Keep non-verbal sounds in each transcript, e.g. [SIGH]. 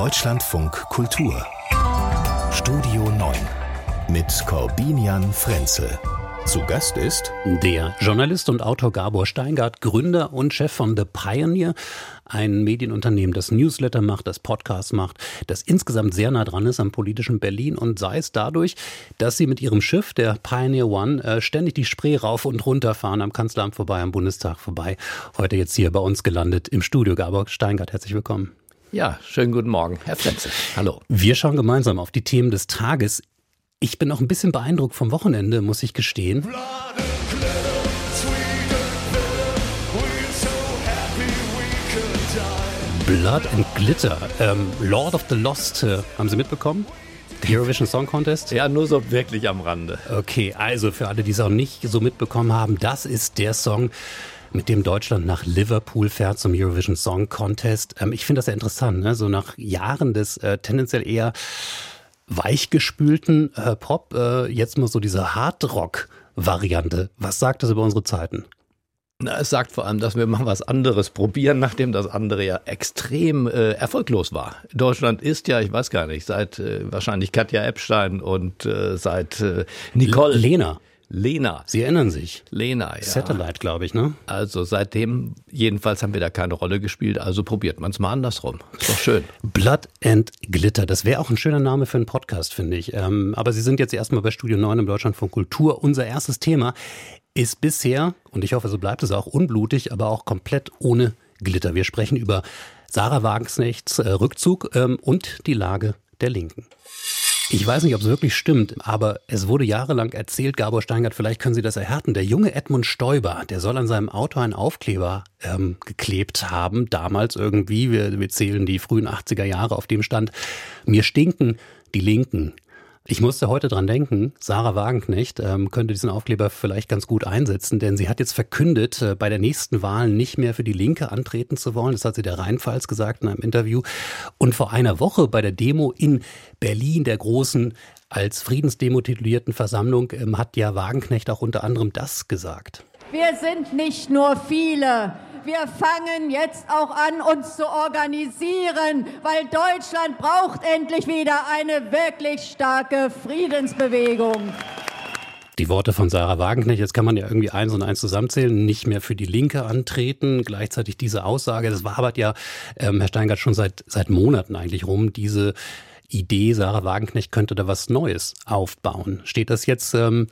Deutschlandfunk Kultur Studio 9 mit Corbinian Frenzel. Zu Gast ist der Journalist und Autor Gabor Steingart, Gründer und Chef von The Pioneer, ein Medienunternehmen, das Newsletter macht, das Podcasts macht, das insgesamt sehr nah dran ist am politischen Berlin und sei es dadurch, dass sie mit ihrem Schiff, der Pioneer One, äh, ständig die Spree rauf und runter fahren, am Kanzleramt vorbei, am Bundestag vorbei. Heute jetzt hier bei uns gelandet im Studio. Gabor Steingart, herzlich willkommen. Ja, schönen guten Morgen, Herr Frenzel. Hallo. Wir schauen gemeinsam auf die Themen des Tages. Ich bin auch ein bisschen beeindruckt vom Wochenende, muss ich gestehen. Blood and Glitter, ähm, Lord of the Lost, äh, haben Sie mitbekommen? Eurovision Song Contest? Ja, nur so wirklich am Rande. Okay, also für alle, die es auch nicht so mitbekommen haben, das ist der Song, mit dem Deutschland nach Liverpool fährt zum Eurovision Song Contest. Ähm, ich finde das sehr interessant, ne? so nach Jahren des äh, tendenziell eher weichgespülten äh, Pop, äh, jetzt mal so diese Hardrock-Variante. Was sagt das über unsere Zeiten? Na, es sagt vor allem, dass wir mal was anderes probieren, nachdem das andere ja extrem äh, erfolglos war. Deutschland ist ja, ich weiß gar nicht, seit äh, wahrscheinlich Katja Epstein und äh, seit äh, Nicole. Lena. Lena. Sie erinnern sich. Lena, ja. Satellite, glaube ich, ne? Also seitdem, jedenfalls haben wir da keine Rolle gespielt, also probiert man es mal andersrum. Ist doch schön. Blood and Glitter, das wäre auch ein schöner Name für einen Podcast, finde ich. Ähm, aber Sie sind jetzt erstmal bei Studio 9 im Deutschland von Kultur. Unser erstes Thema ist bisher, und ich hoffe, so bleibt es auch, unblutig, aber auch komplett ohne Glitter. Wir sprechen über Sarah Wagenknechts äh, Rückzug ähm, und die Lage der Linken. Ich weiß nicht, ob es wirklich stimmt, aber es wurde jahrelang erzählt, Gabor Steingart, vielleicht können Sie das erhärten. Der junge Edmund Stoiber, der soll an seinem Auto einen Aufkleber ähm, geklebt haben, damals irgendwie, wir, wir zählen die frühen 80er Jahre, auf dem stand, mir stinken die Linken. Ich musste heute dran denken, Sarah Wagenknecht ähm, könnte diesen Aufkleber vielleicht ganz gut einsetzen, denn sie hat jetzt verkündet, äh, bei der nächsten Wahl nicht mehr für die Linke antreten zu wollen. Das hat sie der Rheinpfalz gesagt in einem Interview. Und vor einer Woche bei der Demo in Berlin, der großen als Friedensdemo titulierten Versammlung, ähm, hat ja Wagenknecht auch unter anderem das gesagt. Wir sind nicht nur viele, wir fangen jetzt auch an, uns zu organisieren, weil Deutschland braucht endlich wieder eine wirklich starke Friedensbewegung. Die Worte von Sarah Wagenknecht, jetzt kann man ja irgendwie eins und eins zusammenzählen, nicht mehr für die Linke antreten. Gleichzeitig diese Aussage, das wabert ja, ähm, Herr Steingart, schon seit, seit Monaten eigentlich rum, diese Idee, Sarah Wagenknecht könnte da was Neues aufbauen. Steht das jetzt ähm,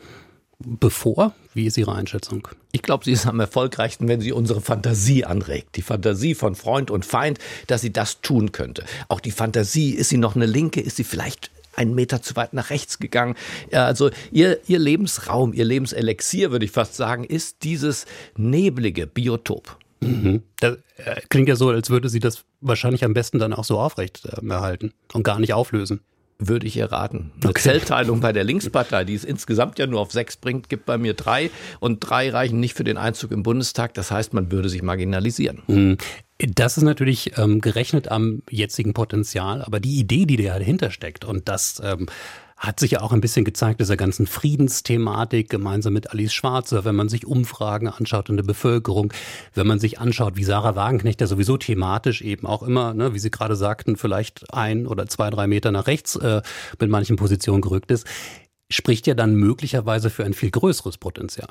bevor? Wie ist Ihre Einschätzung? Ich glaube, sie ist am erfolgreichsten, wenn sie unsere Fantasie anregt. Die Fantasie von Freund und Feind, dass sie das tun könnte. Auch die Fantasie, ist sie noch eine Linke, ist sie vielleicht einen Meter zu weit nach rechts gegangen. Also ihr, ihr Lebensraum, ihr Lebenselixier, würde ich fast sagen, ist dieses neblige Biotop. Mhm. Das äh, klingt ja so, als würde sie das wahrscheinlich am besten dann auch so aufrecht äh, erhalten und gar nicht auflösen würde ich erraten. Eine okay. Zellteilung bei der Linkspartei, die es insgesamt ja nur auf sechs bringt, gibt bei mir drei und drei reichen nicht für den Einzug im Bundestag. Das heißt, man würde sich marginalisieren. Mhm. Das ist natürlich ähm, gerechnet am jetzigen Potenzial, aber die Idee, die dahinter steckt und das ähm, hat sich ja auch ein bisschen gezeigt, dieser ganzen Friedensthematik gemeinsam mit Alice Schwarzer, wenn man sich Umfragen anschaut in der Bevölkerung, wenn man sich anschaut, wie Sarah Wagenknecht, der sowieso thematisch eben auch immer, ne, wie Sie gerade sagten, vielleicht ein oder zwei, drei Meter nach rechts äh, mit manchen Positionen gerückt ist spricht ja dann möglicherweise für ein viel größeres Potenzial.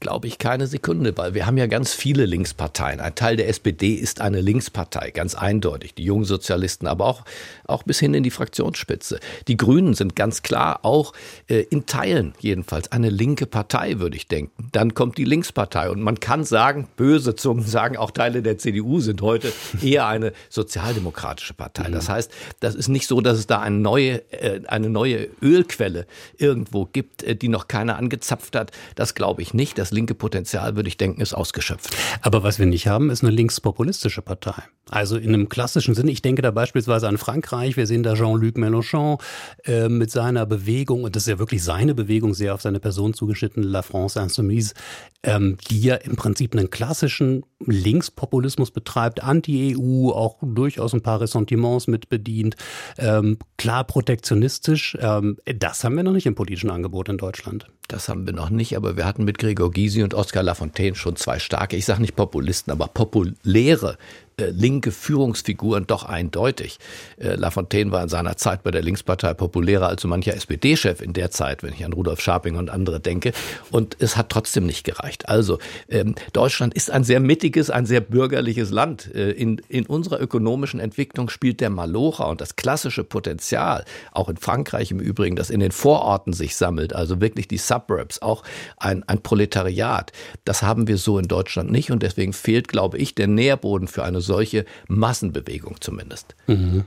Glaube ich keine Sekunde, weil wir haben ja ganz viele Linksparteien. Ein Teil der SPD ist eine Linkspartei, ganz eindeutig. Die jungen Sozialisten, aber auch, auch bis hin in die Fraktionsspitze. Die Grünen sind ganz klar auch äh, in Teilen jedenfalls eine linke Partei, würde ich denken. Dann kommt die Linkspartei und man kann sagen, böse Zungen sagen, auch Teile der CDU sind heute eher eine sozialdemokratische Partei. Das heißt, das ist nicht so, dass es da eine neue, äh, eine neue Ölquelle irgendwie irgendwo gibt, äh, die noch keiner angezapft hat. Das glaube ich nicht. Das linke Potenzial, würde ich denken, ist ausgeschöpft. Aber was wir nicht haben, ist eine linkspopulistische Partei. Also in einem klassischen Sinne, ich denke da beispielsweise an Frankreich, wir sehen da Jean-Luc Mélenchon äh, mit seiner Bewegung, und das ist ja wirklich seine Bewegung, sehr auf seine Person zugeschnitten, La France Insoumise, ähm, die ja im Prinzip einen klassischen Linkspopulismus betreibt, Anti-EU, auch durchaus ein paar Ressentiments mit bedient, ähm, klar protektionistisch. Ähm, das haben wir noch nicht im politischen Angebot in Deutschland. das haben wir noch nicht, aber wir hatten mit Gregor Gysi und Oskar Lafontaine schon zwei starke, ich sage nicht Populisten, aber populäre linke Führungsfiguren doch eindeutig. Äh, Lafontaine war in seiner Zeit bei der Linkspartei populärer als so mancher SPD-Chef in der Zeit, wenn ich an Rudolf Scharping und andere denke. Und es hat trotzdem nicht gereicht. Also ähm, Deutschland ist ein sehr mittiges, ein sehr bürgerliches Land. Äh, in, in unserer ökonomischen Entwicklung spielt der Malocher und das klassische Potenzial, auch in Frankreich im Übrigen, das in den Vororten sich sammelt, also wirklich die Suburbs, auch ein, ein Proletariat. Das haben wir so in Deutschland nicht und deswegen fehlt, glaube ich, der Nährboden für eine solche Massenbewegung zumindest. Mhm.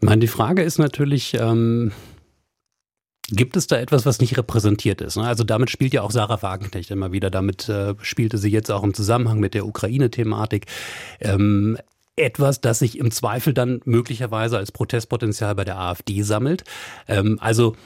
Ich meine, die Frage ist natürlich, ähm, gibt es da etwas, was nicht repräsentiert ist? Ne? Also damit spielt ja auch Sarah Wagenknecht immer wieder. Damit äh, spielte sie jetzt auch im Zusammenhang mit der Ukraine-Thematik. Ähm, etwas, das sich im Zweifel dann möglicherweise als Protestpotenzial bei der AfD sammelt. Ähm, also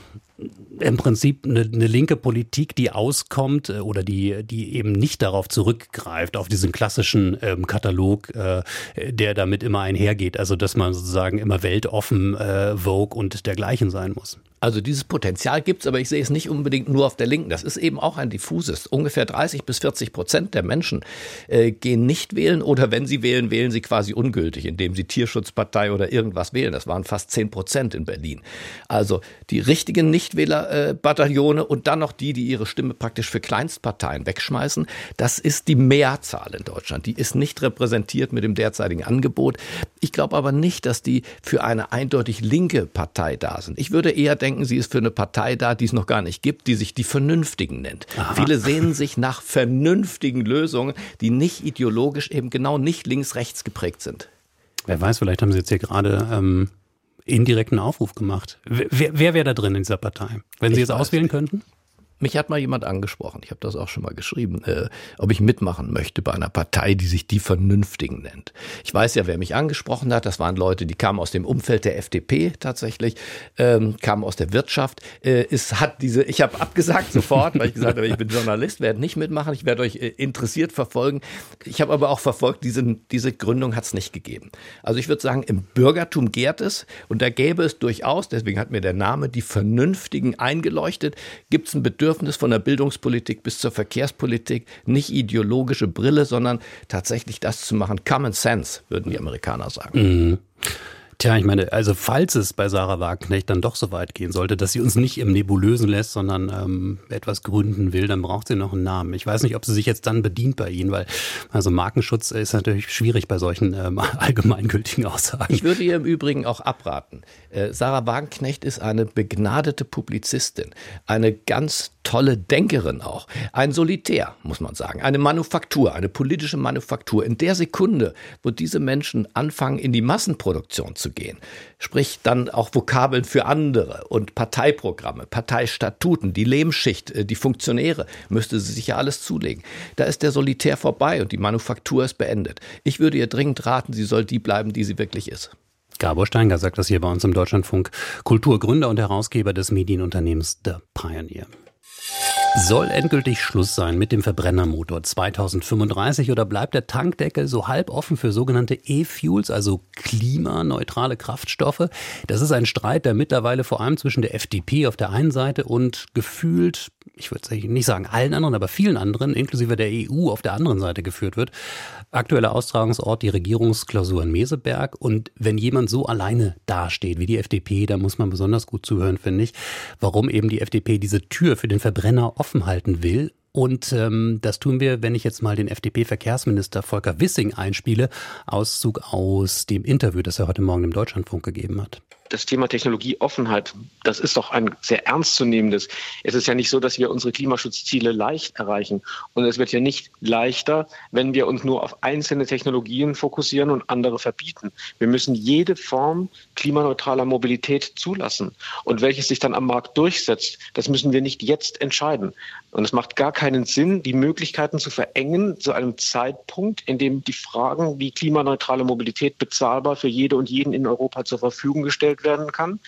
im Prinzip eine, eine, linke Politik, die auskommt äh, oder die, die eben nicht darauf zurückgreift, auf diesen klassischen ähm, Katalog, äh, der damit immer einhergeht. Also dass man sozusagen immer weltoffen, äh, Vogue und dergleichen sein muss. Also dieses Potenzial gibt es, aber ich sehe es nicht unbedingt nur auf der Linken. Das ist eben auch ein diffuses. Ungefähr 30 bis 40 Prozent der Menschen äh, gehen nicht wählen oder wenn sie wählen, wählen sie quasi ungültig, indem sie Tierschutzpartei oder irgendwas wählen. Das waren fast 10 Prozent in Berlin. Also die richtigen Nichtwählerbataillone äh, und dann noch die, die ihre Stimme praktisch für Kleinstparteien wegschmeißen. Das ist die Mehrzahl in Deutschland. Die ist nicht repräsentiert mit dem derzeitigen Angebot. Ich glaube aber nicht, dass die für eine eindeutig linke Partei da sind. Ich würde eher denken, denken, sie ist für eine Partei da, die es noch gar nicht gibt, die sich die Vernünftigen nennt. Aha. Viele sehnen sich nach vernünftigen Lösungen, die nicht ideologisch eben genau nicht links-rechts geprägt sind. Wer weiß, vielleicht haben Sie jetzt hier gerade ähm, indirekten Aufruf gemacht. Wer, wer wäre da drin in dieser Partei? Wenn Sie ich jetzt auswählen nicht. könnten? Mich hat mal jemand angesprochen, ich habe das auch schon mal geschrieben, äh, ob ich mitmachen möchte bei einer Partei, die sich die Vernünftigen nennt. Ich weiß ja, wer mich angesprochen hat. Das waren Leute, die kamen aus dem Umfeld der FDP tatsächlich, ähm, kamen aus der Wirtschaft. Äh, es hat diese, ich habe abgesagt sofort, weil ich gesagt habe, ich bin Journalist, werde nicht mitmachen, ich werde euch äh, interessiert verfolgen. Ich habe aber auch verfolgt, diese, diese Gründung hat es nicht gegeben. Also ich würde sagen, im Bürgertum gärt es und da gäbe es durchaus, deswegen hat mir der Name die Vernünftigen eingeleuchtet, gibt es ein Bedürfnis, Bedürfnis von der Bildungspolitik bis zur Verkehrspolitik, nicht ideologische Brille, sondern tatsächlich das zu machen. Common Sense, würden die Amerikaner sagen. Mhm. Tja, ich meine, also falls es bei Sarah Wagenknecht dann doch so weit gehen sollte, dass sie uns nicht im Nebulösen lässt, sondern ähm, etwas gründen will, dann braucht sie noch einen Namen. Ich weiß nicht, ob sie sich jetzt dann bedient bei Ihnen, weil also Markenschutz ist natürlich schwierig bei solchen ähm, [LAUGHS] allgemeingültigen Aussagen. Ich würde ihr im Übrigen auch abraten. Äh, Sarah Wagenknecht ist eine begnadete Publizistin, eine ganz tolle Denkerin auch, ein Solitär, muss man sagen, eine Manufaktur, eine politische Manufaktur. In der Sekunde, wo diese Menschen anfangen, in die Massenproduktion zu gehen. Sprich dann auch Vokabeln für andere und Parteiprogramme, Parteistatuten, die Lehmschicht, äh, die Funktionäre, müsste sie sich ja alles zulegen. Da ist der Solitär vorbei und die Manufaktur ist beendet. Ich würde ihr dringend raten, sie soll die bleiben, die sie wirklich ist. Gabor Steinger sagt das hier bei uns im Deutschlandfunk. Kulturgründer und Herausgeber des Medienunternehmens The Pioneer. Soll endgültig Schluss sein mit dem Verbrennermotor 2035 oder bleibt der Tankdeckel so halb offen für sogenannte E-Fuels, also klimaneutrale Kraftstoffe? Das ist ein Streit, der mittlerweile vor allem zwischen der FDP auf der einen Seite und gefühlt, ich würde nicht sagen allen anderen, aber vielen anderen, inklusive der EU auf der anderen Seite geführt wird. Aktueller Austragungsort die Regierungsklausur in Meseberg. Und wenn jemand so alleine dasteht wie die FDP, da muss man besonders gut zuhören, finde ich, warum eben die FDP diese Tür für den Verbrenner offen halten will. Und ähm, das tun wir, wenn ich jetzt mal den FDP-Verkehrsminister Volker Wissing einspiele, Auszug aus dem Interview, das er heute Morgen im Deutschlandfunk gegeben hat das Thema Technologieoffenheit, das ist doch ein sehr ernstzunehmendes. Es ist ja nicht so, dass wir unsere Klimaschutzziele leicht erreichen. Und es wird ja nicht leichter, wenn wir uns nur auf einzelne Technologien fokussieren und andere verbieten. Wir müssen jede Form klimaneutraler Mobilität zulassen. Und welches sich dann am Markt durchsetzt, das müssen wir nicht jetzt entscheiden. Und es macht gar keinen Sinn, die Möglichkeiten zu verengen zu einem Zeitpunkt, in dem die Fragen, wie klimaneutrale Mobilität bezahlbar für jede und jeden in Europa zur Verfügung gestellt werden kann,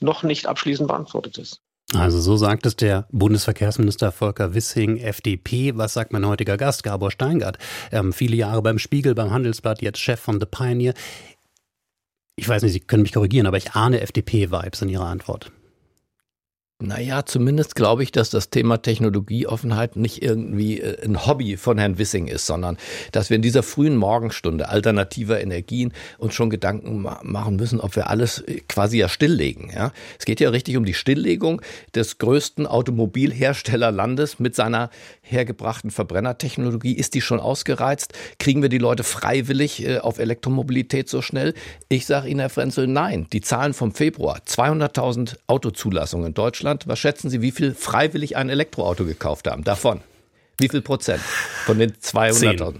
noch nicht abschließend beantwortet ist. Also so sagt es der Bundesverkehrsminister Volker Wissing, FDP. Was sagt mein heutiger Gast, Gabor Steingart? Ähm, viele Jahre beim Spiegel, beim Handelsblatt, jetzt Chef von The Pioneer. Ich weiß nicht, Sie können mich korrigieren, aber ich ahne FDP-Vibes in Ihrer Antwort. Naja, zumindest glaube ich, dass das Thema Technologieoffenheit nicht irgendwie äh, ein Hobby von Herrn Wissing ist, sondern dass wir in dieser frühen Morgenstunde alternativer Energien uns schon Gedanken machen müssen, ob wir alles äh, quasi ja stilllegen. Ja? Es geht ja richtig um die Stilllegung des größten Automobilherstellerlandes mit seiner hergebrachten Verbrennertechnologie. Ist die schon ausgereizt? Kriegen wir die Leute freiwillig äh, auf Elektromobilität so schnell? Ich sage Ihnen, Herr Frenzel, nein. Die Zahlen vom Februar, 200.000 Autozulassungen in Deutschland, Deutschland, was schätzen Sie, wie viel freiwillig ein Elektroauto gekauft haben? Davon. Wie viel Prozent von den 200.000?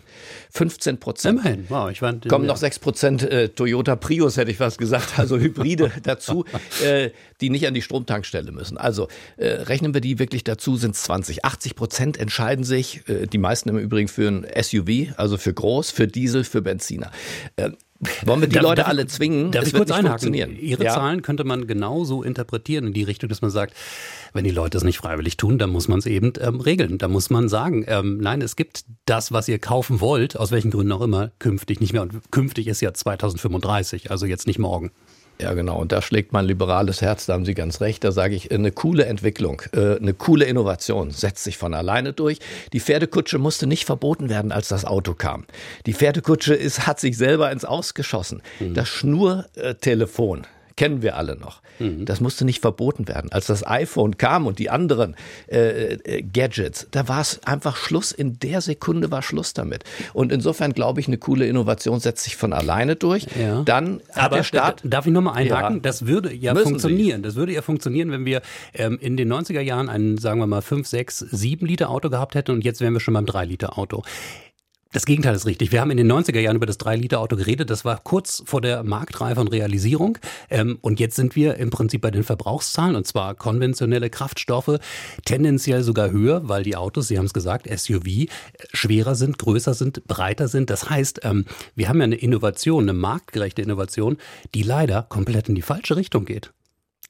15 Prozent. Immerhin, wow, ich war, Kommen noch 6 Prozent äh, Toyota Prius, hätte ich fast gesagt, also Hybride [LAUGHS] dazu, äh, die nicht an die Stromtankstelle müssen. Also äh, rechnen wir die wirklich dazu, sind es 20. 80 Prozent entscheiden sich, äh, die meisten im Übrigen für ein SUV, also für groß, für Diesel, für Benziner. Wollen wir die darf, Leute darf, alle zwingen? Darf es ich kurz einhaken? Ihre ja? Zahlen könnte man genauso interpretieren in die Richtung, dass man sagt, wenn die Leute es nicht freiwillig tun, dann muss man es eben ähm, regeln. Da muss man sagen, ähm, nein, es gibt das, was ihr kaufen wollt, aus welchen Gründen auch immer, künftig nicht mehr. Und künftig ist ja 2035, also jetzt nicht morgen. Ja, genau. Und da schlägt mein liberales Herz, da haben Sie ganz recht. Da sage ich, eine coole Entwicklung, äh, eine coole Innovation setzt sich von alleine durch. Die Pferdekutsche musste nicht verboten werden, als das Auto kam. Die Pferdekutsche ist, hat sich selber ins Ausgeschossen. Mhm. Das Schnurtelefon kennen wir alle noch. Mhm. Das musste nicht verboten werden. Als das iPhone kam und die anderen äh, äh, Gadgets, da war es einfach Schluss. In der Sekunde war Schluss damit. Und insofern glaube ich, eine coole Innovation setzt sich von alleine durch. Ja. Dann Aber der Staat. Darf ich nochmal einhaken? Ja. Das würde ja funktionieren. Sie. Das würde ja funktionieren, wenn wir ähm, in den 90er Jahren ein, sagen wir mal, 5, 6, 7 Liter Auto gehabt hätten und jetzt wären wir schon beim 3 Liter Auto. Das Gegenteil ist richtig. Wir haben in den 90er Jahren über das 3-Liter-Auto geredet. Das war kurz vor der Marktreife und Realisierung. Ähm, und jetzt sind wir im Prinzip bei den Verbrauchszahlen, und zwar konventionelle Kraftstoffe, tendenziell sogar höher, weil die Autos, Sie haben es gesagt, SUV, äh, schwerer sind, größer sind, breiter sind. Das heißt, ähm, wir haben ja eine Innovation, eine marktgerechte Innovation, die leider komplett in die falsche Richtung geht.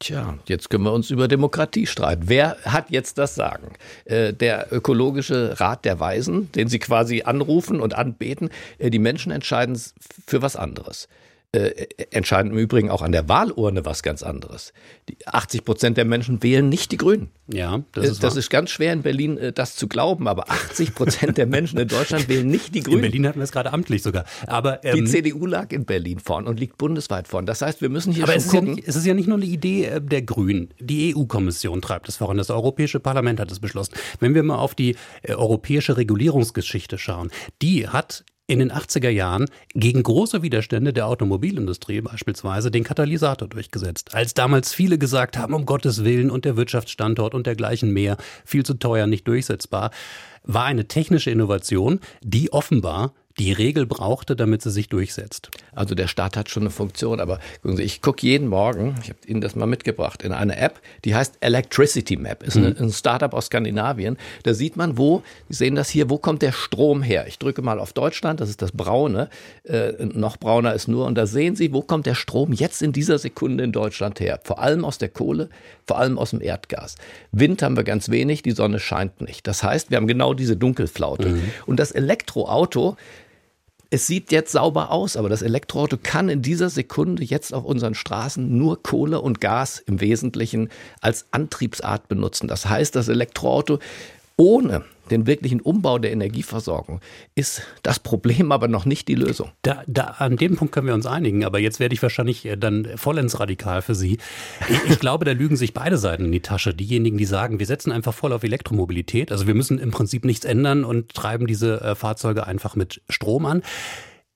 Tja, jetzt können wir uns über Demokratie streiten. Wer hat jetzt das Sagen? Äh, der ökologische Rat der Weisen, den Sie quasi anrufen und anbeten, äh, die Menschen entscheiden für was anderes äh, entscheiden im Übrigen auch an der Wahlurne was ganz anderes. Die 80 Prozent der Menschen wählen nicht die Grünen. Ja, das ist, das ist ganz schwer in Berlin, äh, das zu glauben, aber 80 Prozent der Menschen in Deutschland wählen nicht die Grünen. In Berlin hatten wir es gerade amtlich sogar. Aber ähm, die CDU lag in Berlin vorn und liegt bundesweit vorn. Das heißt, wir müssen hier aber schon es gucken. Ist ja nicht, es ist ja nicht nur eine Idee äh, der Grünen. Die EU-Kommission treibt es voran. Das Europäische Parlament hat es beschlossen. Wenn wir mal auf die äh, europäische Regulierungsgeschichte schauen, die hat in den 80er Jahren gegen große Widerstände der Automobilindustrie beispielsweise den Katalysator durchgesetzt. Als damals viele gesagt haben, um Gottes Willen und der Wirtschaftsstandort und dergleichen mehr, viel zu teuer, nicht durchsetzbar, war eine technische Innovation, die offenbar die Regel brauchte, damit sie sich durchsetzt. Also der Staat hat schon eine Funktion, aber gucken Sie, ich gucke jeden Morgen, ich habe Ihnen das mal mitgebracht, in eine App, die heißt Electricity Map, ist mhm. ein Startup aus Skandinavien. Da sieht man, wo, Sie sehen das hier, wo kommt der Strom her? Ich drücke mal auf Deutschland, das ist das Braune, äh, noch brauner ist nur, und da sehen Sie, wo kommt der Strom jetzt in dieser Sekunde in Deutschland her? Vor allem aus der Kohle, vor allem aus dem Erdgas. Wind haben wir ganz wenig, die Sonne scheint nicht. Das heißt, wir haben genau diese Dunkelflaute. Mhm. Und das Elektroauto, es sieht jetzt sauber aus, aber das Elektroauto kann in dieser Sekunde jetzt auf unseren Straßen nur Kohle und Gas im Wesentlichen als Antriebsart benutzen. Das heißt, das Elektroauto ohne den wirklichen Umbau der Energieversorgung ist das Problem aber noch nicht die Lösung. Da, da, an dem Punkt können wir uns einigen, aber jetzt werde ich wahrscheinlich äh, dann vollends radikal für Sie. Ich, ich glaube, da lügen sich beide Seiten in die Tasche. Diejenigen, die sagen, wir setzen einfach voll auf Elektromobilität, also wir müssen im Prinzip nichts ändern und treiben diese äh, Fahrzeuge einfach mit Strom an.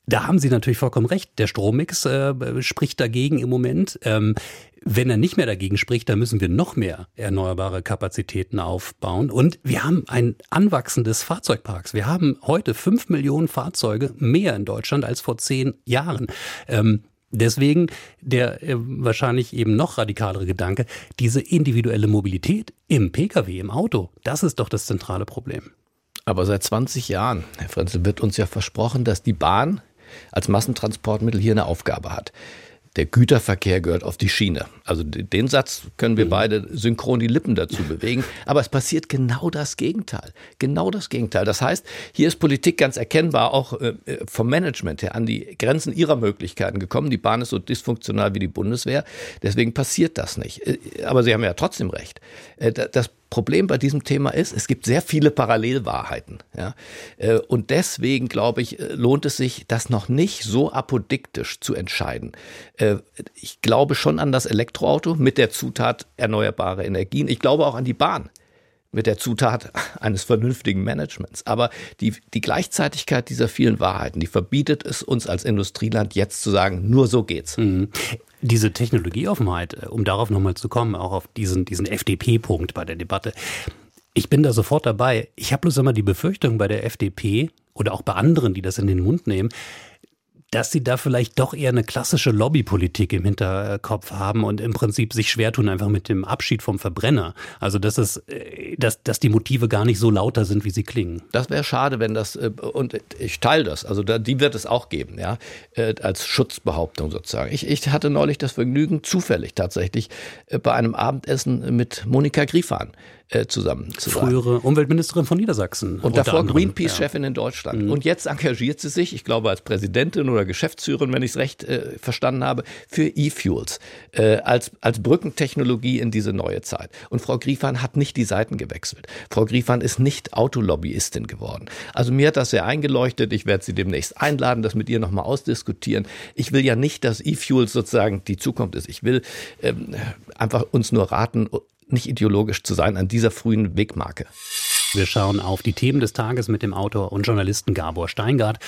Da haben Sie natürlich vollkommen recht. Der Strommix äh, spricht dagegen im Moment. Ähm, wenn er nicht mehr dagegen spricht, dann müssen wir noch mehr erneuerbare Kapazitäten aufbauen. Und wir haben ein Anwachsen des Fahrzeugparks. Wir haben heute fünf Millionen Fahrzeuge mehr in Deutschland als vor zehn Jahren. Ähm, Deswegen der äh, wahrscheinlich eben noch radikalere Gedanke, diese individuelle Mobilität im Pkw, im Auto, das ist doch das zentrale Problem. Aber seit 20 Jahren, Herr Frenzel, wird uns ja versprochen, dass die Bahn als Massentransportmittel hier eine Aufgabe hat. Der Güterverkehr gehört auf die Schiene. Also den Satz können wir mhm. beide synchron die Lippen dazu [LAUGHS] bewegen. Aber es passiert genau das Gegenteil. Genau das Gegenteil. Das heißt, hier ist Politik ganz erkennbar auch äh, vom Management her an die Grenzen ihrer Möglichkeiten gekommen. Die Bahn ist so dysfunktional wie die Bundeswehr. Deswegen passiert das nicht. Äh, aber Sie haben ja trotzdem recht. Äh, das Problem bei diesem Thema ist, es gibt sehr viele Parallelwahrheiten. Ja? Äh, und deswegen, glaube ich, äh, lohnt es sich, das noch nicht so apodiktisch zu entscheiden. Äh, ich glaube schon an das Elektroauto mit der Zutat erneuerbare Energien. Ich glaube auch an die Bahn mit der Zutat eines vernünftigen Managements. Aber die, die Gleichzeitigkeit dieser vielen Wahrheiten, die verbietet es uns als Industrieland jetzt zu sagen, nur so geht's. Mhm. Diese Technologieoffenheit, äh, um darauf nochmal zu kommen, auch auf diesen, diesen FDP-Punkt bei der Debatte. Ich bin da sofort dabei. Ich habe bloß immer die Befürchtung bei der FDP oder auch bei anderen, die das in den Mund nehmen, dass sie da vielleicht doch eher eine klassische Lobbypolitik im Hinterkopf haben und im Prinzip sich schwer tun einfach mit dem Abschied vom Verbrenner. Also dass es, äh, dass, dass die Motive gar nicht so lauter sind, wie sie klingen. Das wäre schade, wenn das äh, und ich teile das. Also die wird es auch geben, ja, äh, als Schutzbehauptung sozusagen. Ich, ich hatte neulich das Vergnügen, zufällig tatsächlich bei einem Abendessen mit Monika Griefahn äh, zusammen zu sein. Frühere Umweltministerin von Niedersachsen. Und davor Greenpeace-Chefin ja. in Deutschland. Mhm. Und jetzt engagiert sie sich, ich glaube als Präsidentin oder Geschäftsführerin, wenn ich es recht äh, verstanden habe, für E-Fuels äh, als, als Brückentechnologie in diese neue Zeit. Und Frau Griefahn hat nicht die Seiten gewechselt. Frau Griefahn ist nicht Autolobbyistin geworden. Also mir hat das sehr eingeleuchtet. Ich werde sie demnächst einladen, das mit ihr nochmal ausdiskutieren. Ich will ja nicht, dass E-Fuels sozusagen die Zukunft ist. Ich will ähm, einfach uns nur raten, nicht ideologisch zu sein an dieser frühen Wegmarke. Wir schauen auf die Themen des Tages mit dem Autor und Journalisten Gabor Steingart.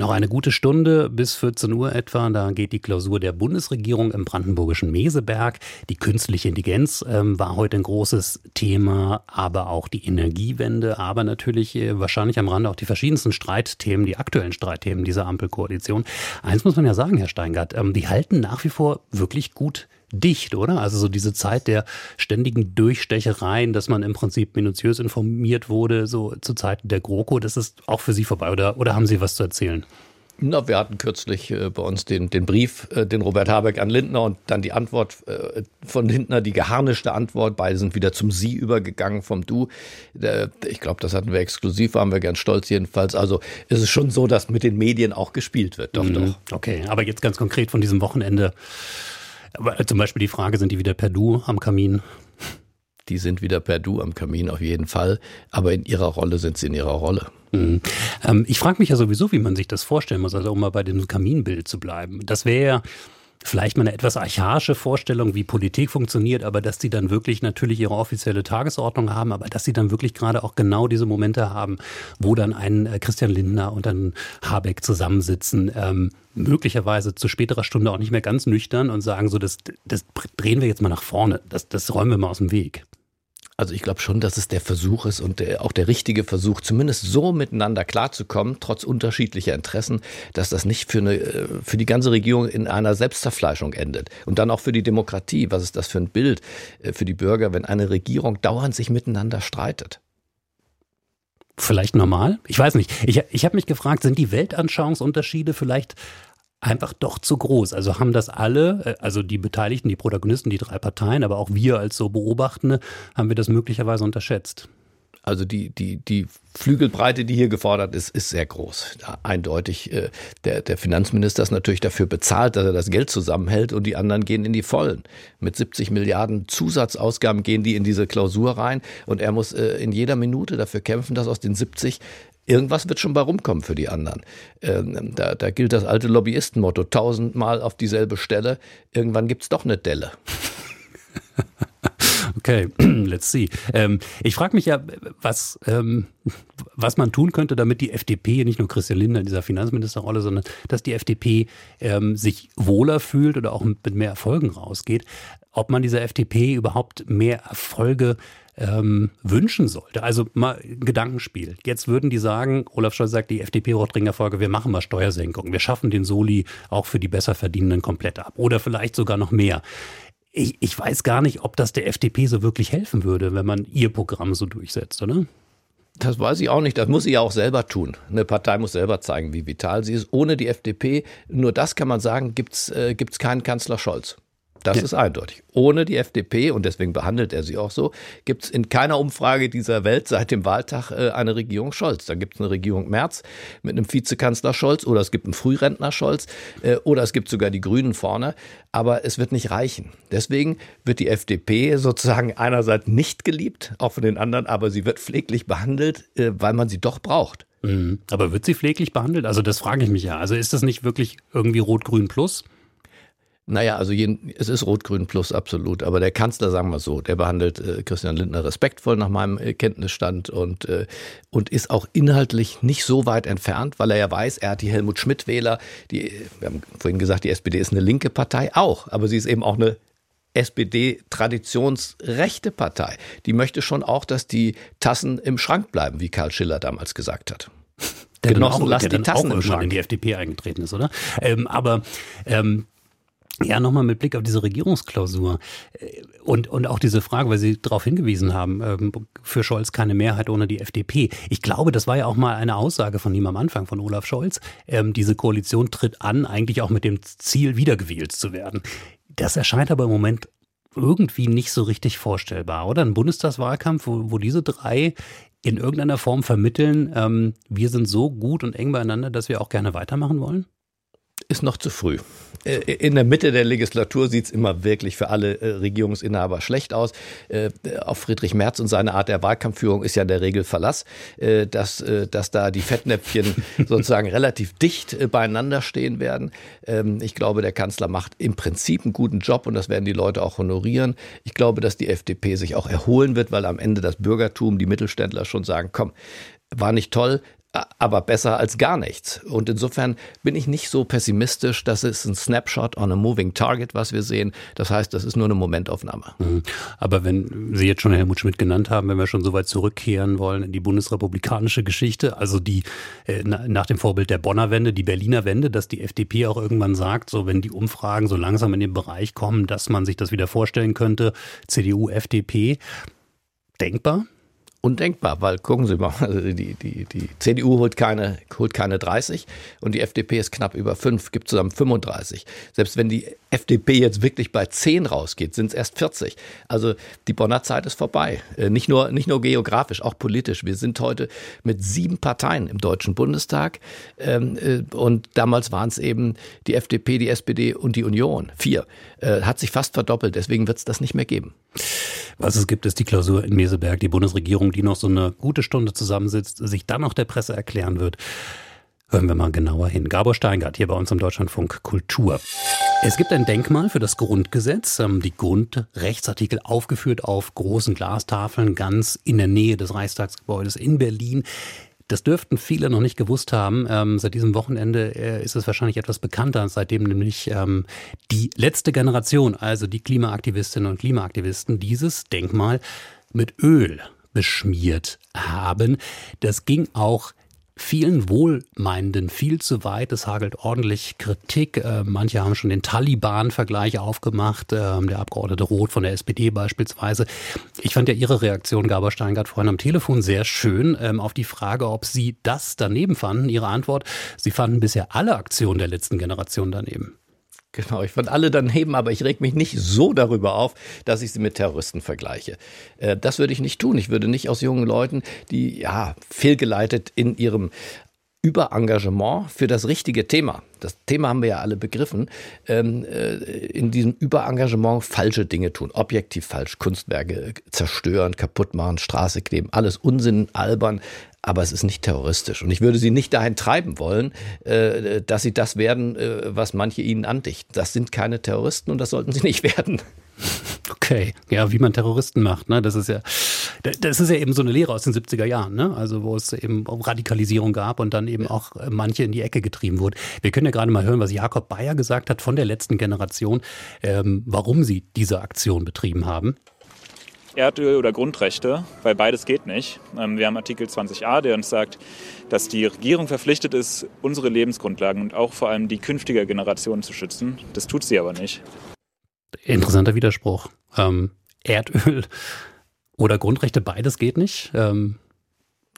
Noch eine gute Stunde bis 14 Uhr etwa, da geht die Klausur der Bundesregierung im brandenburgischen Meseberg. Die künstliche Intelligenz ähm, war heute ein großes Thema, aber auch die Energiewende, aber natürlich äh, wahrscheinlich am Rande auch die verschiedensten Streitthemen, die aktuellen Streitthemen dieser Ampelkoalition. Eins muss man ja sagen, Herr Steingart, ähm, die halten nach wie vor wirklich gut dicht, oder? Also so diese Zeit der ständigen Durchstechereien, dass man im Prinzip minutiös informiert wurde, so zu Zeiten der GroKo, das ist auch für Sie vorbei, oder, oder haben Sie was zu erzählen? Na, wir hatten kürzlich äh, bei uns den, den Brief, äh, den Robert Habeck an Lindner und dann die Antwort äh, von Lindner, die geharnischte Antwort. Beide sind wieder zum Sie übergegangen vom Du. Ich glaube, das hatten wir exklusiv, waren wir ganz stolz jedenfalls. Also ist es schon so, dass mit den Medien auch gespielt wird. Doch, mhm. doch. Okay, aber jetzt ganz konkret von diesem Wochenende. Aber zum Beispiel die Frage, sind die wieder per Du am Kamin? Die sind wieder per Du am Kamin auf jeden Fall, aber in ihrer Rolle sind sie in ihrer Rolle. Mhm. Ähm, ich frage mich ja sowieso, wie man sich das vorstellen muss, also um mal bei dem Kaminbild zu bleiben. Das wäre ja vielleicht mal eine etwas archaische Vorstellung, wie Politik funktioniert, aber dass sie dann wirklich natürlich ihre offizielle Tagesordnung haben, aber dass sie dann wirklich gerade auch genau diese Momente haben, wo dann ein äh, Christian Lindner und ein Habeck zusammensitzen, ähm, möglicherweise zu späterer Stunde auch nicht mehr ganz nüchtern und sagen so, das, das drehen wir jetzt mal nach vorne, das, das räumen wir mal aus dem Weg. Also ich glaube schon, dass es der Versuch ist und der, auch der richtige Versuch, zumindest so miteinander klarzukommen, trotz unterschiedlicher Interessen, dass das nicht für, eine, äh, für die ganze Regierung in einer Selbstzerfleischung endet. Und dann auch für die Demokratie. Was ist das für ein Bild äh, für die Bürger, wenn eine Regierung dauernd sich miteinander streitet? Vielleicht normal? Ich weiß nicht. Ich, ich habe mich gefragt, sind die Weltanschauungsunterschiede vielleicht einfach doch zu groß. Also haben das alle, äh, also die Beteiligten, die Protagonisten, die drei Parteien, aber auch wir als so Beobachtende, haben wir das möglicherweise unterschätzt. Also die, die, die Flügelbreite, die hier gefordert ist, ist sehr groß. Eindeutig. Äh, der, der Finanzminister ist natürlich dafür bezahlt, dass er das Geld zusammenhält und die anderen gehen in die Vollen. Mit 70 Milliarden Zusatzausgaben gehen die in diese Klausur rein und er muss äh, in jeder Minute dafür kämpfen, dass aus den 70 Irgendwas wird schon bei rumkommen für die anderen. Ähm, da, da, gilt das alte Lobbyistenmotto, tausendmal auf dieselbe Stelle, irgendwann gibt es doch eine Delle. [LAUGHS] Okay, [CLEARS THROAT] let's see. Ähm, ich frage mich ja, was, ähm, was man tun könnte, damit die FDP, nicht nur Christian Lindner in dieser Finanzministerrolle, sondern dass die FDP ähm, sich wohler fühlt oder auch mit mehr Erfolgen rausgeht. Ob man dieser FDP überhaupt mehr Erfolge ähm, wünschen sollte. Also mal ein Gedankenspiel. Jetzt würden die sagen, Olaf Scholz sagt, die FDP braucht dringend Erfolge, wir machen mal Steuersenkungen. Wir schaffen den Soli auch für die Besserverdienenden komplett ab. Oder vielleicht sogar noch mehr. Ich, ich weiß gar nicht, ob das der FDP so wirklich helfen würde, wenn man ihr Programm so durchsetzt, oder? Das weiß ich auch nicht. Das muss sie ja auch selber tun. Eine Partei muss selber zeigen, wie vital sie ist. Ohne die FDP, nur das kann man sagen, gibt es äh, keinen Kanzler Scholz. Das ja. ist eindeutig. Ohne die FDP, und deswegen behandelt er sie auch so, gibt es in keiner Umfrage dieser Welt seit dem Wahltag äh, eine Regierung Scholz. Da gibt es eine Regierung Merz mit einem Vizekanzler Scholz oder es gibt einen Frührentner Scholz äh, oder es gibt sogar die Grünen vorne. Aber es wird nicht reichen. Deswegen wird die FDP sozusagen einerseits nicht geliebt, auch von den anderen, aber sie wird pfleglich behandelt, äh, weil man sie doch braucht. Mhm. Aber wird sie pfleglich behandelt? Also das frage ich mich ja. Also ist das nicht wirklich irgendwie Rot-Grün Plus? Naja, also jeden, es ist Rot-Grün plus absolut. Aber der Kanzler, sagen wir so, der behandelt äh, Christian Lindner respektvoll nach meinem äh, Kenntnisstand und, äh, und ist auch inhaltlich nicht so weit entfernt, weil er ja weiß, er hat die Helmut Schmidt-Wähler, die, wir haben vorhin gesagt, die SPD ist eine linke Partei, auch, aber sie ist eben auch eine SPD-traditionsrechte Partei. Die möchte schon auch, dass die Tassen im Schrank bleiben, wie Karl Schiller damals gesagt hat. Der Genossen, lasst die Tassen im Schrank. in die FDP eingetreten ist, oder? Ähm, aber ähm, ja, nochmal mit Blick auf diese Regierungsklausur äh, und, und auch diese Frage, weil Sie darauf hingewiesen haben, ähm, für Scholz keine Mehrheit ohne die FDP. Ich glaube, das war ja auch mal eine Aussage von ihm am Anfang, von Olaf Scholz. Ähm, diese Koalition tritt an, eigentlich auch mit dem Ziel, wiedergewählt zu werden. Das erscheint aber im Moment irgendwie nicht so richtig vorstellbar, oder? Ein Bundestagswahlkampf, wo, wo diese drei in irgendeiner Form vermitteln, ähm, wir sind so gut und eng beieinander, dass wir auch gerne weitermachen wollen? Ist noch zu früh. Äh, in der Mitte der Legislatur sieht es immer wirklich für alle äh, Regierungsinhaber schlecht aus. Äh, auf Friedrich Merz und seine Art der Wahlkampfführung ist ja in der Regel Verlass, dass, dass da die Fettnäpfchen [LAUGHS] sozusagen relativ dicht beieinander stehen werden. Ähm, ich glaube, der Kanzler macht im Prinzip einen guten Job und das werden die Leute auch honorieren. Ich glaube, dass die FDP sich auch erholen wird, weil am Ende das Bürgertum, die Mittelständler schon sagen, komm, war nicht toll, aber besser als gar nichts. Und insofern bin ich nicht so pessimistisch. Das ist ein Snapshot on a moving target, was wir sehen. Das heißt, das ist nur eine Momentaufnahme. Mhm. Aber wenn Sie jetzt schon Helmut Schmidt genannt haben, wenn wir schon so weit zurückkehren wollen in die bundesrepublikanische Geschichte, also die äh, nach dem Vorbild der Bonner Wende, die Berliner Wende, dass die FDP auch irgendwann sagt, so wenn die Umfragen so langsam in den Bereich kommen, dass man sich das wieder vorstellen könnte, CDU, FDP, denkbar? Undenkbar, weil gucken Sie mal, [LAUGHS] also die, die, die CDU holt keine, holt keine 30 und die FDP ist knapp über 5, gibt zusammen 35. Selbst wenn die FDP jetzt wirklich bei 10 rausgeht, sind es erst 40. Also die Bonner Zeit ist vorbei. Äh, nicht nur, nicht nur geografisch, auch politisch. Wir sind heute mit sieben Parteien im Deutschen Bundestag ähm, äh, und damals waren es eben die FDP, die SPD und die Union. Vier. Äh, hat sich fast verdoppelt, deswegen wird es das nicht mehr geben. Was es gibt, ist die Klausur in Meseberg. Die Bundesregierung, die noch so eine gute Stunde zusammensitzt, sich dann noch der Presse erklären wird. Hören wir mal genauer hin. Gabor Steingart hier bei uns im Deutschlandfunk Kultur. Es gibt ein Denkmal für das Grundgesetz, ähm, die Grundrechtsartikel aufgeführt auf großen Glastafeln ganz in der Nähe des Reichstagsgebäudes in Berlin. Das dürften viele noch nicht gewusst haben. Ähm, seit diesem Wochenende äh, ist es wahrscheinlich etwas bekannter, seitdem nämlich ähm, die letzte Generation, also die Klimaaktivistinnen und Klimaaktivisten, dieses Denkmal mit Öl beschmiert haben. Das ging auch vielen Wohlmeinenden viel zu weit. Es hagelt ordentlich Kritik. Äh, manche haben schon den Taliban-Vergleich aufgemacht, äh, der Abgeordnete Roth von der SPD beispielsweise. Ich fand ja Ihre Reaktion, Gaber Steingart, vorhin am Telefon sehr schön ähm, auf die Frage, ob Sie das daneben fanden. Ihre Antwort, Sie fanden bisher alle Aktionen der letzten Generation daneben. Genau, ich fand alle daneben, aber ich reg mich nicht so darüber auf, dass ich sie mit Terroristen vergleiche. Äh, das würde ich nicht tun. Ich würde nicht aus jungen Leuten, die ja fehlgeleitet in ihrem Überengagement für das richtige Thema. Das Thema haben wir ja alle begriffen. Ähm, äh, in diesem Überengagement falsche Dinge tun, objektiv falsch, Kunstwerke zerstören, kaputt machen, Straße kleben, alles Unsinn, albern, aber es ist nicht terroristisch. Und ich würde sie nicht dahin treiben wollen, äh, dass sie das werden, äh, was manche ihnen andichten. Das sind keine Terroristen und das sollten sie nicht [LAUGHS] werden. Okay, ja, wie man Terroristen macht, ne? Das ist ja, das ist ja eben so eine Lehre aus den 70er Jahren, ne? Also wo es eben Radikalisierung gab und dann eben auch manche in die Ecke getrieben wurde. Wir können ja gerade mal hören, was Jakob Bayer gesagt hat von der letzten Generation, ähm, warum sie diese Aktion betrieben haben. Erdöl oder Grundrechte, weil beides geht nicht. Ähm, wir haben Artikel 20a, der uns sagt, dass die Regierung verpflichtet ist, unsere Lebensgrundlagen und auch vor allem die künftige Generation zu schützen. Das tut sie aber nicht. Interessanter Widerspruch. Ähm, Erdöl [LAUGHS] oder Grundrechte, beides geht nicht. Ähm,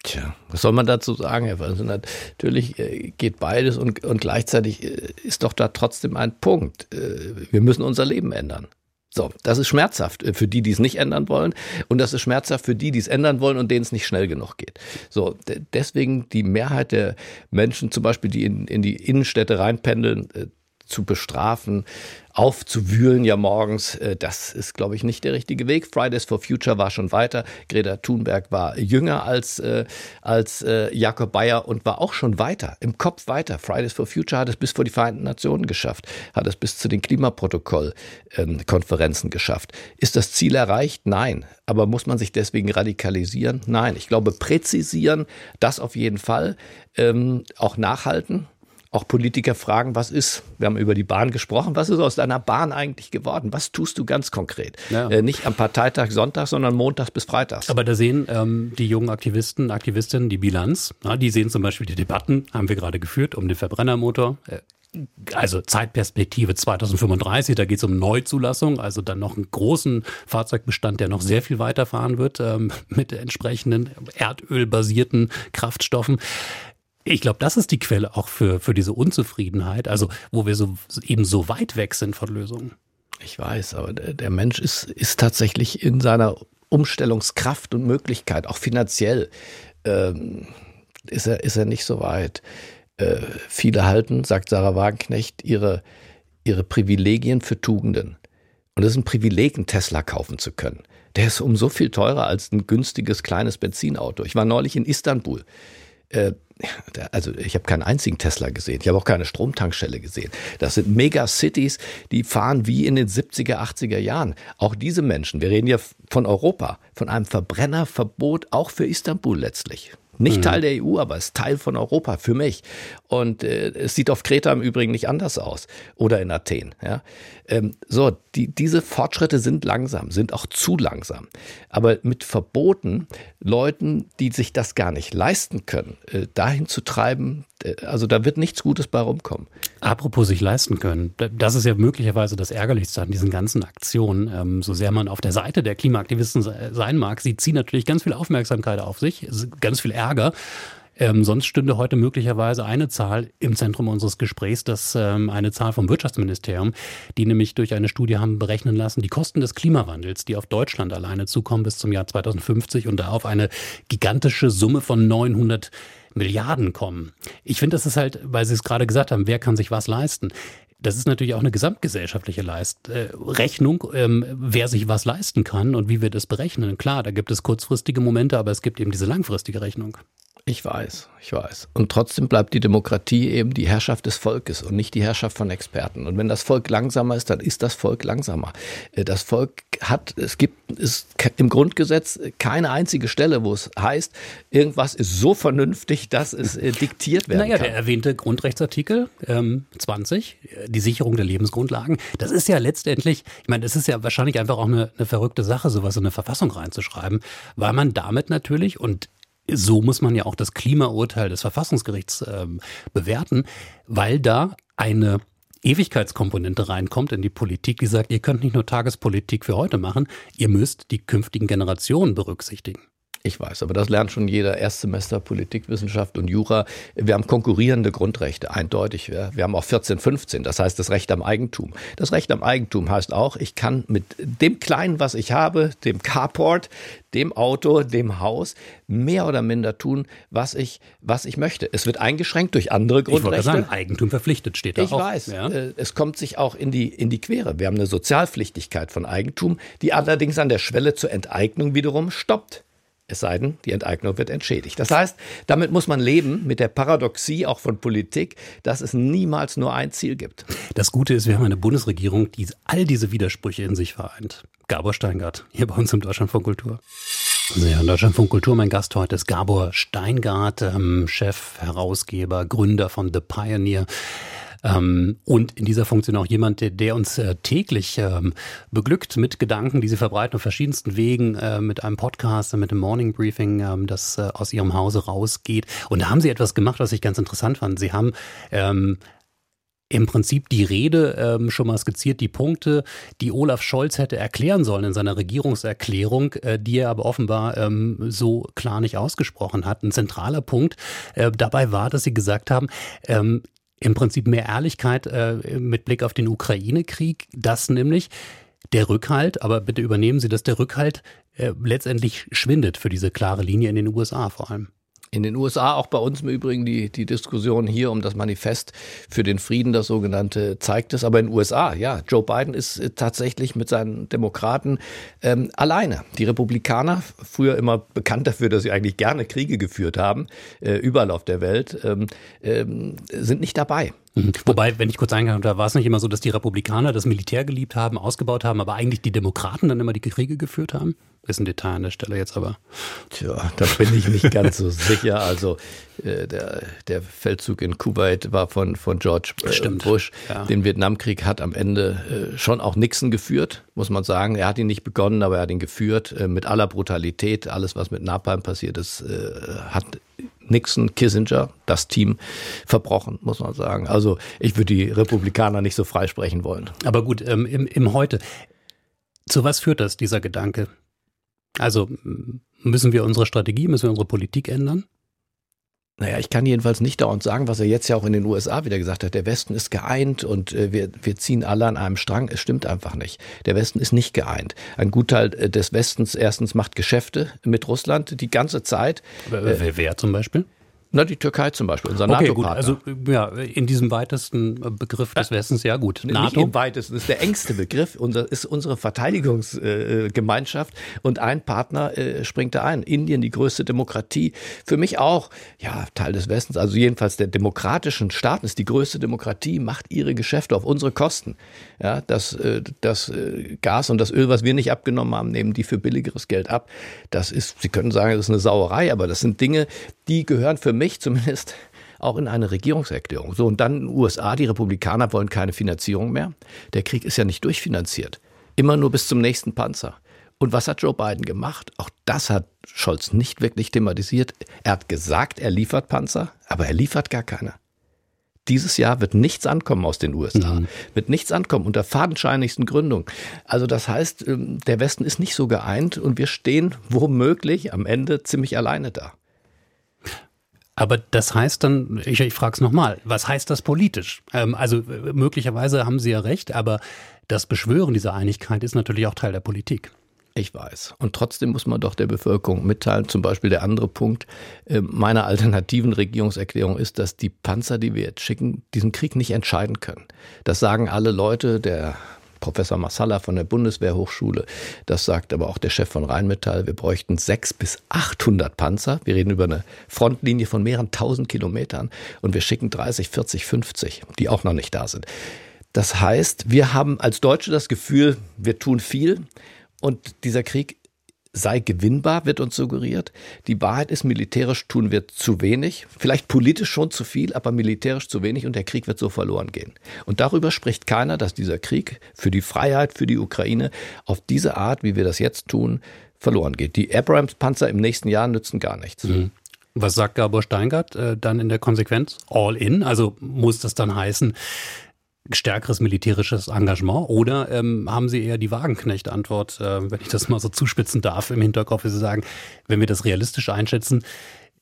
Tja, was soll man dazu sagen, Herr Franzen? Natürlich äh, geht beides und, und gleichzeitig äh, ist doch da trotzdem ein Punkt. Äh, wir müssen unser Leben ändern. So, das ist schmerzhaft für die, die es nicht ändern wollen. Und das ist schmerzhaft für die, die es ändern wollen und denen es nicht schnell genug geht. So, deswegen die Mehrheit der Menschen, zum Beispiel, die in, in die Innenstädte reinpendeln, zu bestrafen, aufzuwühlen ja morgens, äh, das ist, glaube ich, nicht der richtige Weg. Fridays for Future war schon weiter. Greta Thunberg war jünger als, äh, als äh, Jakob Bayer und war auch schon weiter, im Kopf weiter. Fridays for Future hat es bis vor die Vereinten Nationen geschafft, hat es bis zu den Klimaprotokollkonferenzen ähm, geschafft. Ist das Ziel erreicht? Nein. Aber muss man sich deswegen radikalisieren? Nein. Ich glaube, präzisieren, das auf jeden Fall. Ähm, auch nachhalten, auch Politiker fragen, was ist, wir haben über die Bahn gesprochen, was ist aus deiner Bahn eigentlich geworden? Was tust du ganz konkret? Ja. Äh, nicht am Parteitag Sonntag, sondern montags bis freitags. Aber da sehen ähm, die jungen Aktivisten, Aktivistinnen die Bilanz. Na, die sehen zum Beispiel die Debatten, haben wir gerade geführt, um den Verbrennermotor. Äh, also Zeitperspektive 2035, da geht es um Neuzulassung, also dann noch einen großen Fahrzeugbestand, der noch sehr viel weiterfahren wird ähm, [LAUGHS] mit entsprechenden erdölbasierten Kraftstoffen. Ich glaube, das ist die Quelle auch für, für diese Unzufriedenheit, also wo wir so eben so weit weg sind von Lösungen. Ich weiß, aber der, der Mensch ist, ist tatsächlich in seiner Umstellungskraft und Möglichkeit, auch finanziell, ähm, ist, er, ist er nicht so weit. Äh, viele halten, sagt Sarah Wagenknecht, ihre, ihre Privilegien für Tugenden. Und es ist ein Privileg, einen Tesla kaufen zu können. Der ist um so viel teurer als ein günstiges kleines Benzinauto. Ich war neulich in Istanbul. Äh, also ich habe keinen einzigen Tesla gesehen. Ich habe auch keine Stromtankstelle gesehen. Das sind Megacities, die fahren wie in den 70er, 80er Jahren. Auch diese Menschen, wir reden ja von Europa, von einem Verbrennerverbot auch für Istanbul letztlich. Nicht mhm. Teil der EU, aber ist Teil von Europa für mich. Und äh, es sieht auf Kreta im Übrigen nicht anders aus oder in Athen. Ja? Ähm, so, die, diese Fortschritte sind langsam, sind auch zu langsam. Aber mit Verboten, Leuten, die sich das gar nicht leisten können, äh, dahin zu treiben, äh, also da wird nichts Gutes bei rumkommen. Apropos sich leisten können, das ist ja möglicherweise das Ärgerlichste an diesen ganzen Aktionen. Ähm, so sehr man auf der Seite der Klimaaktivisten sein mag, sie ziehen natürlich ganz viel Aufmerksamkeit auf sich, ganz viel Ärger. Ähm, sonst stünde heute möglicherweise eine Zahl im Zentrum unseres Gesprächs, das ähm, eine Zahl vom Wirtschaftsministerium, die nämlich durch eine Studie haben berechnen lassen, die Kosten des Klimawandels, die auf Deutschland alleine zukommen bis zum Jahr 2050 und da auf eine gigantische Summe von 900 Milliarden kommen. Ich finde, das ist halt, weil Sie es gerade gesagt haben, wer kann sich was leisten? Das ist natürlich auch eine gesamtgesellschaftliche Leist äh, Rechnung, ähm, wer sich was leisten kann und wie wir das berechnen. Klar, da gibt es kurzfristige Momente, aber es gibt eben diese langfristige Rechnung. Ich weiß, ich weiß. Und trotzdem bleibt die Demokratie eben die Herrschaft des Volkes und nicht die Herrschaft von Experten. Und wenn das Volk langsamer ist, dann ist das Volk langsamer. Äh, das Volk hat, es gibt es im Grundgesetz keine einzige Stelle, wo es heißt, irgendwas ist so vernünftig, dass es äh, diktiert werden naja, kann. Naja, der erwähnte Grundrechtsartikel ähm, 20, die Sicherung der Lebensgrundlagen, das ist ja letztendlich, ich meine, das ist ja wahrscheinlich einfach auch eine, eine verrückte Sache, sowas in eine Verfassung reinzuschreiben, weil man damit natürlich, und so muss man ja auch das Klimaurteil des Verfassungsgerichts äh, bewerten, weil da eine Ewigkeitskomponente reinkommt in die Politik, die sagt, ihr könnt nicht nur Tagespolitik für heute machen, ihr müsst die künftigen Generationen berücksichtigen. Ich weiß, aber das lernt schon jeder Erstsemester Politikwissenschaft und Jura. Wir haben konkurrierende Grundrechte, eindeutig. Wir haben auch 14, 15, das heißt das Recht am Eigentum. Das Recht am Eigentum heißt auch, ich kann mit dem Kleinen, was ich habe, dem Carport, dem Auto, dem Haus, mehr oder minder tun, was ich, was ich möchte. Es wird eingeschränkt durch andere Grundrechte. Ich sagen, Eigentum verpflichtet steht da ich auch. Ich weiß, ja. Äh, es kommt sich auch in die, in die Quere. Wir haben eine Sozialpflichtigkeit von Eigentum, die allerdings an der Schwelle zur Enteignung wiederum stoppt. Es sei denn, die Enteignung wird entschädigt. Das heißt, damit muss man leben, mit der Paradoxie auch von Politik, dass es niemals nur ein Ziel gibt. Das Gute ist, wir haben eine Bundesregierung, die all diese Widersprüche in sich vereint. Gabor Steingart, hier bei uns im Deutschlandfunk Kultur. Ja, in Deutschlandfunk Kultur, mein Gast heute ist Gabor Steingart, ähm, Chef, Herausgeber, Gründer von The Pioneer. Ähm, und in dieser Funktion auch jemand, der, der uns äh, täglich ähm, beglückt mit Gedanken, die sie verbreiten auf verschiedensten Wegen, äh, mit einem Podcast, mit dem Morning Briefing, ähm, das äh, aus ihrem Hause rausgeht. Und da haben sie etwas gemacht, was ich ganz interessant fand. Sie haben ähm, im Prinzip die Rede ähm, schon mal skizziert, die Punkte, die Olaf Scholz hätte erklären sollen in seiner Regierungserklärung, äh, die er aber offenbar ähm, so klar nicht ausgesprochen hat. Ein zentraler Punkt äh, dabei war, dass sie gesagt haben, ähm, im Prinzip mehr Ehrlichkeit äh, mit Blick auf den Ukraine-Krieg, dass nämlich der Rückhalt, aber bitte übernehmen Sie, dass der Rückhalt äh, letztendlich schwindet für diese klare Linie in den USA vor allem. In den USA, auch bei uns im Übrigen, die, die Diskussion hier um das Manifest für den Frieden, das sogenannte, zeigt es. Aber in den USA, ja, Joe Biden ist äh, tatsächlich mit seinen Demokraten ähm, alleine. Die Republikaner, früher immer bekannt dafür, dass sie eigentlich gerne Kriege geführt haben, äh, überall auf der Welt, ähm, ähm, sind nicht dabei. Mhm. Wobei, wenn ich kurz eingehen da war es nicht immer so, dass die Republikaner das Militär geliebt haben, ausgebaut haben, aber eigentlich die Demokraten dann immer die Kriege geführt haben? Ist ein Detail an der Stelle jetzt aber. Tja, da bin ich nicht ganz so sicher. Also äh, der, der Feldzug in Kuwait war von, von George äh, Bush. Ja. Den Vietnamkrieg hat am Ende äh, schon auch Nixon geführt, muss man sagen. Er hat ihn nicht begonnen, aber er hat ihn geführt äh, mit aller Brutalität. Alles, was mit Napalm passiert ist, äh, hat Nixon, Kissinger, das Team verbrochen, muss man sagen. Also ich würde die Republikaner nicht so freisprechen wollen. Aber gut, ähm, im, im Heute. Zu was führt das, dieser Gedanke? Also müssen wir unsere Strategie, müssen wir unsere Politik ändern? Naja, ich kann jedenfalls nicht dauernd sagen, was er jetzt ja auch in den USA wieder gesagt hat. Der Westen ist geeint und äh, wir, wir ziehen alle an einem Strang. Es stimmt einfach nicht. Der Westen ist nicht geeint. Ein Gutteil äh, des Westens erstens macht Geschäfte mit Russland die ganze Zeit. Wer, wer zum Beispiel? Na, die Türkei zum Beispiel, unser okay, NATO-Partner. Also ja, in diesem weitesten Begriff des Westens, ja gut. NATO? Nicht im weitesten, das ist der engste Begriff, unser, ist unsere Verteidigungsgemeinschaft und ein Partner äh, springt da ein. Indien, die größte Demokratie, für mich auch, ja, Teil des Westens, also jedenfalls der demokratischen Staaten ist die größte Demokratie, macht ihre Geschäfte auf unsere Kosten. Ja, das, äh, das äh, Gas und das Öl, was wir nicht abgenommen haben, nehmen die für billigeres Geld ab. Das ist, Sie können sagen, das ist eine Sauerei, aber das sind Dinge, die gehören für mich zumindest auch in eine Regierungserklärung. So, und dann in den USA, die Republikaner wollen keine Finanzierung mehr. Der Krieg ist ja nicht durchfinanziert. Immer nur bis zum nächsten Panzer. Und was hat Joe Biden gemacht? Auch das hat Scholz nicht wirklich thematisiert. Er hat gesagt, er liefert Panzer, aber er liefert gar keine. Dieses Jahr wird nichts ankommen aus den USA, mhm. wird nichts ankommen unter fadenscheinigsten Gründungen. Also das heißt, ähm, der Westen ist nicht so geeint und wir stehen womöglich am Ende ziemlich alleine da. Aber das heißt dann, ich, ich frage es nochmal, was heißt das politisch? Ähm, also äh, möglicherweise haben Sie ja recht, aber das Beschwören dieser Einigkeit ist natürlich auch Teil der Politik. Ich weiß. Und trotzdem muss man doch der Bevölkerung mitteilen, zum Beispiel der andere Punkt äh, meiner alternativen Regierungserklärung ist, dass die Panzer, die wir jetzt schicken, diesen Krieg nicht entscheiden können. Das sagen alle Leute, der Professor Massala von der Bundeswehrhochschule. Das sagt aber auch der Chef von Rheinmetall. Wir bräuchten sechs bis 800 Panzer. Wir reden über eine Frontlinie von mehreren tausend Kilometern und wir schicken 30, 40, 50, die auch noch nicht da sind. Das heißt, wir haben als Deutsche das Gefühl, wir tun viel und dieser Krieg sei gewinnbar, wird uns suggeriert. Die Wahrheit ist, militärisch tun wir zu wenig, vielleicht politisch schon zu viel, aber militärisch zu wenig und der Krieg wird so verloren gehen. Und darüber spricht keiner, dass dieser Krieg für die Freiheit, für die Ukraine auf diese Art, wie wir das jetzt tun, verloren geht. Die Abrams-Panzer im nächsten Jahr nützen gar nichts. Mhm. Was sagt Gabor Steingart äh, dann in der Konsequenz? All in? Also muss das dann heißen, stärkeres militärisches Engagement oder ähm, haben Sie eher die Wagenknecht-Antwort, äh, wenn ich das mal so zuspitzen darf, im Hinterkopf, wie Sie sagen, wenn wir das realistisch einschätzen,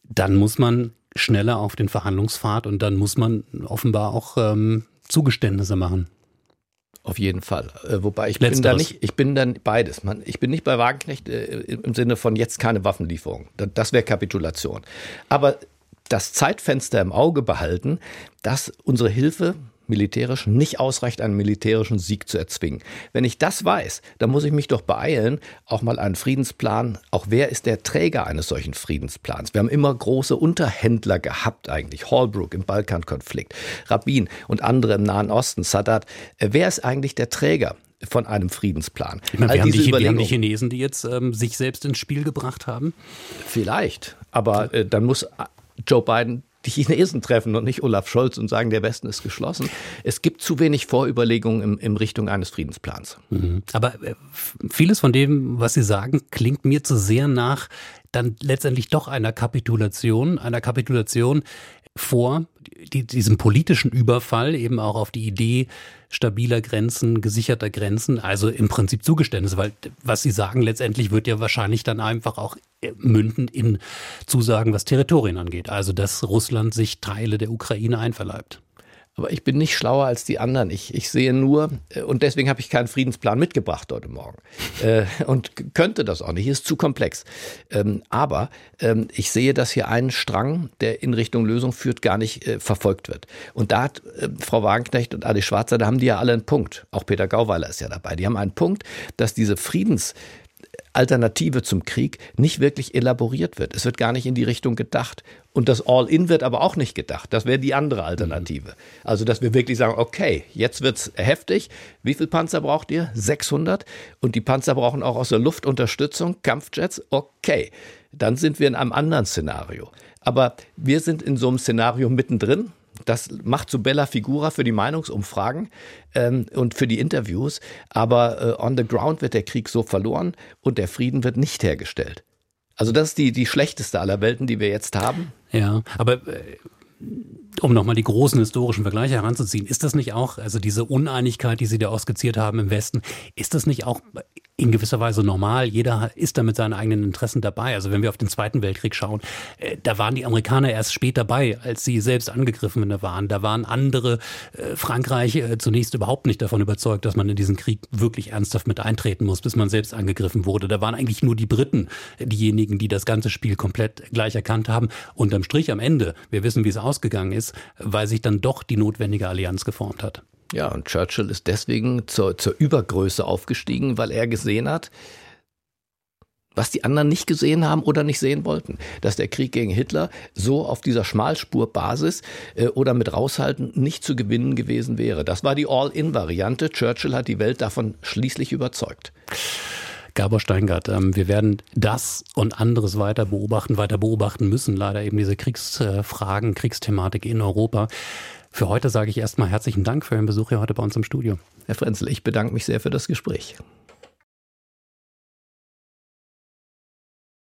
dann muss man schneller auf den Verhandlungspfad und dann muss man offenbar auch ähm, Zugeständnisse machen. Auf jeden Fall. Äh, wobei ich Letzteres. bin da nicht, ich bin dann beides. Man, ich bin nicht bei Wagenknecht äh, im Sinne von jetzt keine Waffenlieferung. Das wäre Kapitulation. Aber das Zeitfenster im Auge behalten, dass unsere Hilfe militärisch nicht ausreicht, einen militärischen Sieg zu erzwingen. Wenn ich das weiß, dann muss ich mich doch beeilen, auch mal einen Friedensplan, auch wer ist der Träger eines solchen Friedensplans? Wir haben immer große Unterhändler gehabt eigentlich, Holbrooke im Balkankonflikt, Rabin und andere im Nahen Osten, Sadat. Äh, wer ist eigentlich der Träger? von einem Friedensplan. Ich meine, wir, haben die, wir haben die Chinesen, die jetzt ähm, sich selbst ins Spiel gebracht haben. Vielleicht, aber äh, dann muss Joe Biden die Chinesen treffen und nicht Olaf Scholz und sagen, der Westen ist geschlossen. Es gibt zu wenig Vorüberlegungen in, in Richtung eines Friedensplans. Mhm. Aber äh, vieles von dem, was Sie sagen, klingt mir zu sehr nach dann letztendlich doch einer Kapitulation, einer Kapitulation, vor, die, diesem politischen Überfall eben auch auf die Idee stabiler Grenzen, gesicherter Grenzen, also im Prinzip Zugeständnisse, weil was Sie sagen letztendlich wird ja wahrscheinlich dann einfach auch münden in Zusagen, was Territorien angeht, also dass Russland sich Teile der Ukraine einverleibt. Aber ich bin nicht schlauer als die anderen. Ich, ich sehe nur, äh, und deswegen habe ich keinen Friedensplan mitgebracht heute Morgen. [LAUGHS] äh, und könnte das auch nicht, ist zu komplex. Ähm, aber ähm, ich sehe, dass hier ein Strang, der in Richtung Lösung führt, gar nicht äh, verfolgt wird. Und da hat äh, Frau Wagenknecht und Adi Schwarzer, da haben die ja alle einen Punkt. Auch Peter Gauweiler ist ja dabei. Die haben einen Punkt, dass diese Friedens Alternative zum Krieg nicht wirklich elaboriert wird. Es wird gar nicht in die Richtung gedacht. Und das All-In wird aber auch nicht gedacht. Das wäre die andere Alternative. Also, dass wir wirklich sagen, okay, jetzt wird's heftig. Wie viel Panzer braucht ihr? 600. Und die Panzer brauchen auch aus der Luft Unterstützung, Kampfjets. Okay. Dann sind wir in einem anderen Szenario. Aber wir sind in so einem Szenario mittendrin. Das macht so Bella Figura für die Meinungsumfragen ähm, und für die Interviews. Aber äh, on the ground wird der Krieg so verloren und der Frieden wird nicht hergestellt. Also das ist die, die schlechteste aller Welten, die wir jetzt haben. Ja, aber äh, um nochmal die großen historischen Vergleiche heranzuziehen, ist das nicht auch, also diese Uneinigkeit, die Sie da ausskizziert haben im Westen, ist das nicht auch in gewisser Weise normal. Jeder ist da mit seinen eigenen Interessen dabei. Also wenn wir auf den Zweiten Weltkrieg schauen, äh, da waren die Amerikaner erst spät dabei, als sie selbst angegriffen waren. Da waren andere, äh, Frankreich äh, zunächst überhaupt nicht davon überzeugt, dass man in diesen Krieg wirklich ernsthaft mit eintreten muss, bis man selbst angegriffen wurde. Da waren eigentlich nur die Briten diejenigen, die das ganze Spiel komplett gleich erkannt haben. Unterm Strich am Ende, wir wissen, wie es ausgegangen weil sich dann doch die notwendige Allianz geformt hat. Ja, und Churchill ist deswegen zur, zur Übergröße aufgestiegen, weil er gesehen hat, was die anderen nicht gesehen haben oder nicht sehen wollten, dass der Krieg gegen Hitler so auf dieser Schmalspurbasis äh, oder mit raushalten nicht zu gewinnen gewesen wäre. Das war die All-in-Variante. Churchill hat die Welt davon schließlich überzeugt. Gabor Steingart, ähm, wir werden das und anderes weiter beobachten, weiter beobachten müssen, leider eben diese Kriegsfragen, Kriegsthematik in Europa. Für heute sage ich erstmal herzlichen Dank für Ihren Besuch hier heute bei uns im Studio. Herr Frenzel, ich bedanke mich sehr für das Gespräch.